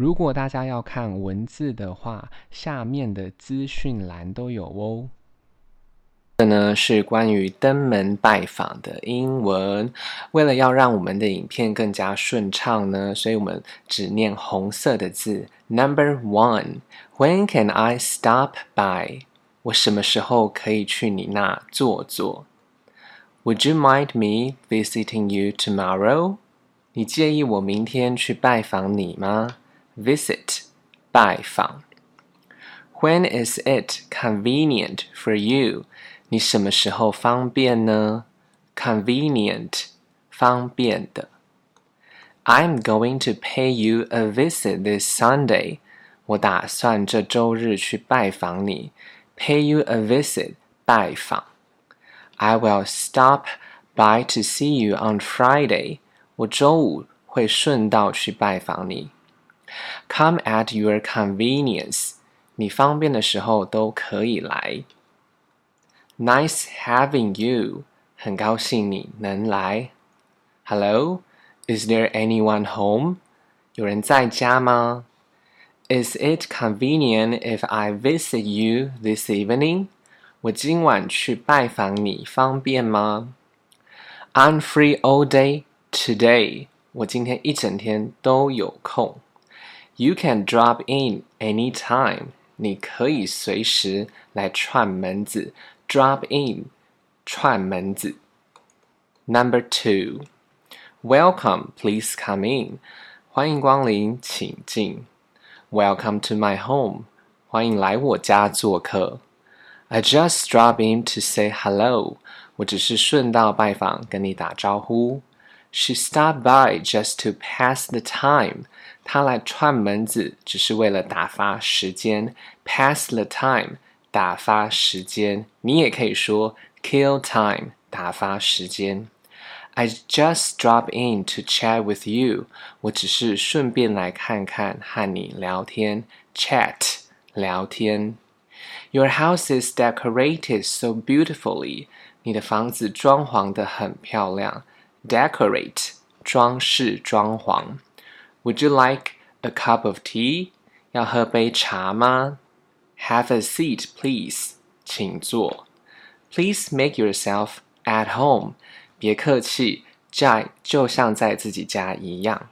如果大家要看文字的话，下面的资讯栏都有哦。这呢是关于登门拜访的英文。为了要让我们的影片更加顺畅呢，所以我们只念红色的字。Number one，When can I stop by？我什么时候可以去你那坐坐？Would you mind me visiting you tomorrow？你介意我明天去拜访你吗 ？Visit，拜访。When is it convenient for you？你什么时候方便呢？Convenient，方便的。I'm going to pay you a visit this Sunday。我打算这周日去拜访你。Pay you a visit，拜访。I will stop by to see you on Friday。我周五会顺道去拜访你。 Come at your convenience。你方便的时候都可以来。Nice having you，很高兴你能来。Hello，is there anyone home？有人在家吗？Is it convenient if I visit you this evening？我今晚去拜访你方便吗？I'm free all day today。我今天一整天都有空。 You can drop in anytime。你可以随时来串门子。drop in 串门子。Number two, welcome, please come in，欢迎光临，请进。Welcome to my home，欢迎来我家做客。I just drop in to say hello，我只是顺道拜访，跟你打招呼。 She stopped by just to pass the time，她来串门子只是为了打发时间。Pass the time。打发时间，你也可以说 kill time，打发时间。I just drop in to chat with you，我只是顺便来看看，和你聊天，chat 聊天。Your house is decorated so beautifully，你的房子装潢的很漂亮 ，decorate 装饰装潢。Would you like a cup of tea？要喝杯茶吗？Have a seat, please. 请坐。Please make yourself at home. 别客气，在就像在自己家一样。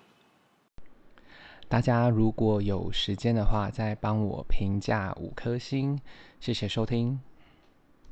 大家如果有时间的话，再帮我评价五颗星，谢谢收听。